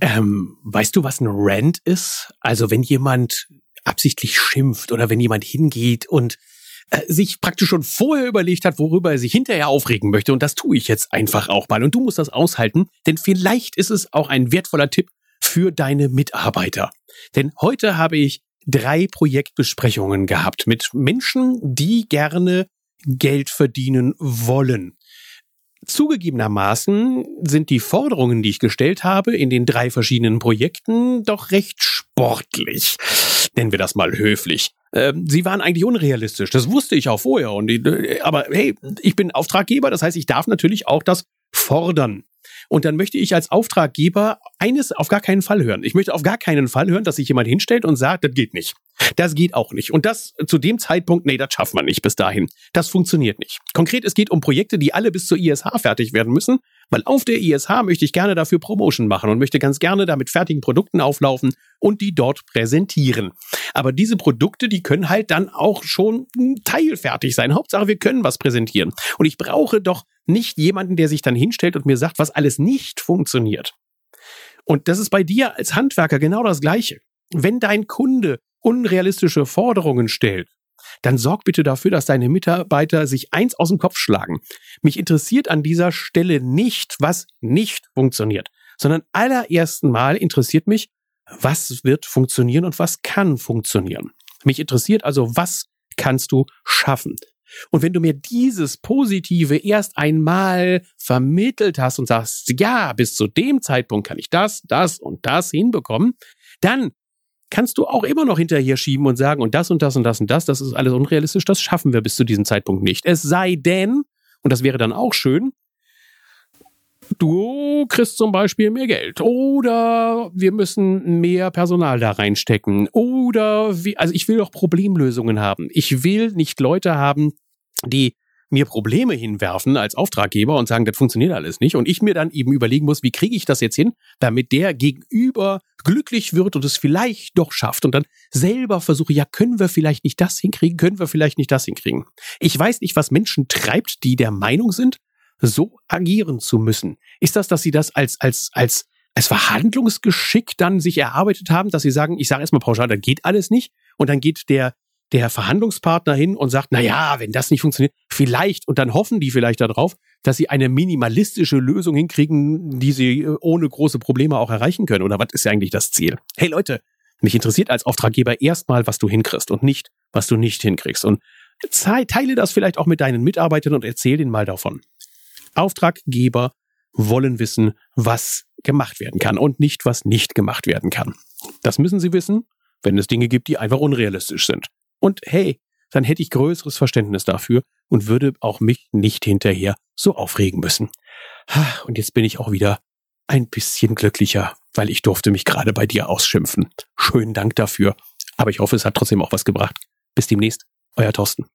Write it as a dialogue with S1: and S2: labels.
S1: Ähm, weißt du, was ein Rant ist? Also wenn jemand absichtlich schimpft oder wenn jemand hingeht und äh, sich praktisch schon vorher überlegt hat, worüber er sich hinterher aufregen möchte. Und das tue ich jetzt einfach auch mal. Und du musst das aushalten, denn vielleicht ist es auch ein wertvoller Tipp für deine Mitarbeiter. Denn heute habe ich drei Projektbesprechungen gehabt mit Menschen, die gerne Geld verdienen wollen. Zugegebenermaßen sind die Forderungen, die ich gestellt habe, in den drei verschiedenen Projekten doch recht sportlich. Nennen wir das mal höflich. Ähm, sie waren eigentlich unrealistisch. Das wusste ich auch vorher. Und, äh, aber hey, ich bin Auftraggeber, das heißt, ich darf natürlich auch das fordern. Und dann möchte ich als Auftraggeber eines auf gar keinen Fall hören. Ich möchte auf gar keinen Fall hören, dass sich jemand hinstellt und sagt, das geht nicht. Das geht auch nicht. Und das zu dem Zeitpunkt, nee, das schafft man nicht bis dahin. Das funktioniert nicht. Konkret, es geht um Projekte, die alle bis zur ISH fertig werden müssen, weil auf der ISH möchte ich gerne dafür Promotion machen und möchte ganz gerne da mit fertigen Produkten auflaufen und die dort präsentieren. Aber diese Produkte, die können halt dann auch schon teilfertig sein. Hauptsache, wir können was präsentieren. Und ich brauche doch nicht jemanden, der sich dann hinstellt und mir sagt, was alles nicht funktioniert. Und das ist bei dir als Handwerker genau das Gleiche. Wenn dein Kunde unrealistische Forderungen stellt, dann sorg bitte dafür, dass deine Mitarbeiter sich eins aus dem Kopf schlagen. Mich interessiert an dieser Stelle nicht, was nicht funktioniert, sondern allerersten Mal interessiert mich, was wird funktionieren und was kann funktionieren. Mich interessiert also, was kannst du schaffen? Und wenn du mir dieses Positive erst einmal vermittelt hast und sagst, ja, bis zu dem Zeitpunkt kann ich das, das und das hinbekommen, dann kannst du auch immer noch hinterher schieben und sagen, und das und das und das und das, das ist alles unrealistisch, das schaffen wir bis zu diesem Zeitpunkt nicht. Es sei denn, und das wäre dann auch schön, du kriegst zum Beispiel mehr Geld oder wir müssen mehr Personal da reinstecken oder wie, also ich will doch Problemlösungen haben. Ich will nicht Leute haben, die mir Probleme hinwerfen als Auftraggeber und sagen, das funktioniert alles nicht. Und ich mir dann eben überlegen muss, wie kriege ich das jetzt hin, damit der Gegenüber glücklich wird und es vielleicht doch schafft. Und dann selber versuche, ja, können wir vielleicht nicht das hinkriegen, können wir vielleicht nicht das hinkriegen. Ich weiß nicht, was Menschen treibt, die der Meinung sind, so agieren zu müssen. Ist das, dass sie das als, als, als, als Verhandlungsgeschick dann sich erarbeitet haben, dass sie sagen, ich sage erstmal pauschal, dann geht alles nicht. Und dann geht der der Verhandlungspartner hin und sagt, na ja, wenn das nicht funktioniert, vielleicht, und dann hoffen die vielleicht darauf, dass sie eine minimalistische Lösung hinkriegen, die sie äh, ohne große Probleme auch erreichen können. Oder was ist ja eigentlich das Ziel? Hey Leute, mich interessiert als Auftraggeber erstmal, was du hinkriegst und nicht, was du nicht hinkriegst. Und teile das vielleicht auch mit deinen Mitarbeitern und erzähl denen mal davon. Auftraggeber wollen wissen, was gemacht werden kann und nicht, was nicht gemacht werden kann. Das müssen sie wissen, wenn es Dinge gibt, die einfach unrealistisch sind. Und hey, dann hätte ich größeres Verständnis dafür und würde auch mich nicht hinterher so aufregen müssen. Und jetzt bin ich auch wieder ein bisschen glücklicher, weil ich durfte mich gerade bei dir ausschimpfen. Schönen Dank dafür. Aber ich hoffe, es hat trotzdem auch was gebracht. Bis demnächst, euer Thorsten.